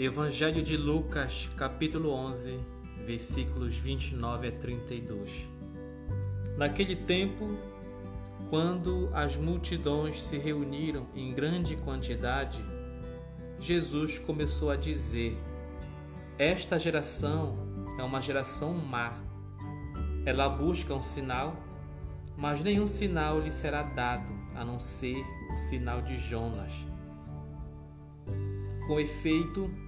Evangelho de Lucas, capítulo 11, versículos 29 a 32. Naquele tempo, quando as multidões se reuniram em grande quantidade, Jesus começou a dizer: Esta geração é uma geração má. Ela busca um sinal, mas nenhum sinal lhe será dado a não ser o sinal de Jonas. Com efeito,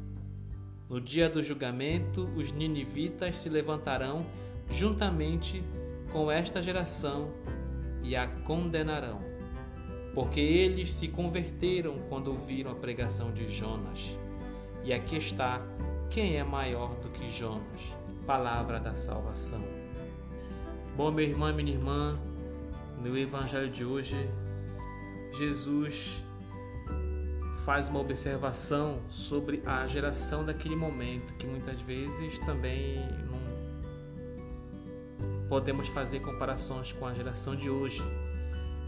No dia do julgamento, os ninivitas se levantarão juntamente com esta geração e a condenarão porque eles se converteram quando ouviram a pregação de Jonas. E aqui está quem é maior do que Jonas, palavra da salvação. Bom, meu irmão e minha irmã, no evangelho de hoje, Jesus faz uma observação sobre a geração daquele momento, que muitas vezes também não podemos fazer comparações com a geração de hoje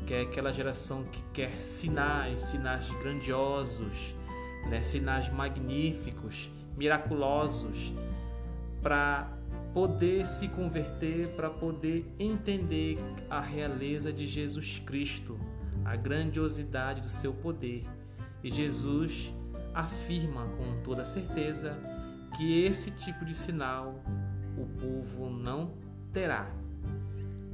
que é aquela geração que quer sinais, sinais grandiosos, né? sinais magníficos, miraculosos, para poder se converter, para poder entender a realeza de Jesus Cristo, a grandiosidade do seu poder. E Jesus afirma com toda certeza que esse tipo de sinal o povo não terá.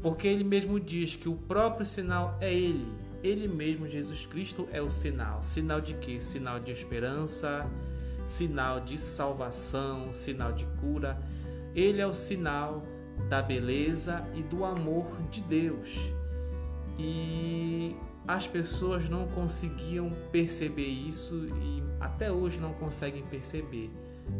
Porque ele mesmo diz que o próprio sinal é ele. Ele mesmo, Jesus Cristo, é o sinal. Sinal de quê? Sinal de esperança, sinal de salvação, sinal de cura. Ele é o sinal da beleza e do amor de Deus. E as pessoas não conseguiam perceber isso e até hoje não conseguem perceber.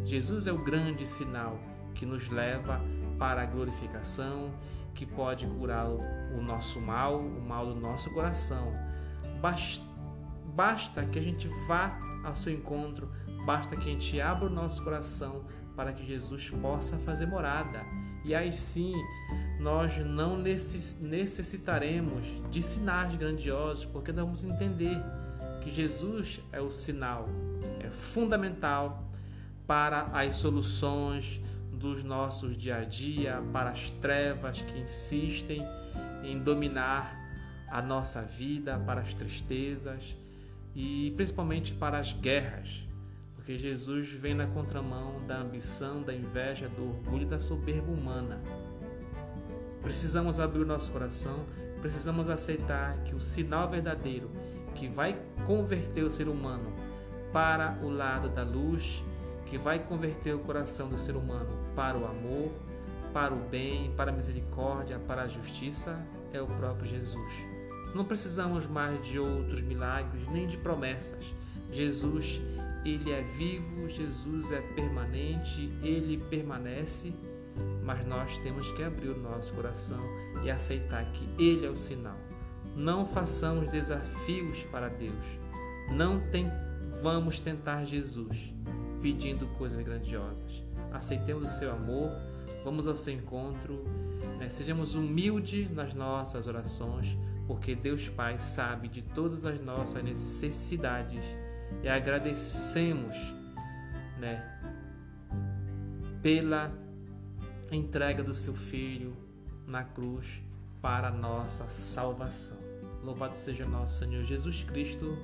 Jesus é o grande sinal que nos leva para a glorificação que pode curar o nosso mal, o mal do nosso coração. Basta que a gente vá ao seu encontro, basta que a gente abra o nosso coração para que Jesus possa fazer morada. E aí sim, nós não necessitaremos de sinais grandiosos, porque nós vamos entender que Jesus é o sinal, é fundamental para as soluções dos nossos dia a dia, para as trevas que insistem em dominar a nossa vida, para as tristezas e principalmente para as guerras, porque Jesus vem na contramão da ambição, da inveja, do orgulho e da soberba humana. Precisamos abrir o nosso coração, precisamos aceitar que o sinal verdadeiro que vai converter o ser humano para o lado da luz que vai converter o coração do ser humano para o amor, para o bem, para a misericórdia, para a justiça, é o próprio Jesus. Não precisamos mais de outros milagres nem de promessas. Jesus, ele é vivo, Jesus é permanente, ele permanece, mas nós temos que abrir o nosso coração e aceitar que ele é o sinal. Não façamos desafios para Deus. Não tem, vamos tentar Jesus pedindo coisas grandiosas. Aceitemos o seu amor, vamos ao seu encontro, né? sejamos humildes nas nossas orações, porque Deus Pai sabe de todas as nossas necessidades e agradecemos né, pela entrega do seu Filho na cruz para a nossa salvação. Louvado seja nosso Senhor Jesus Cristo.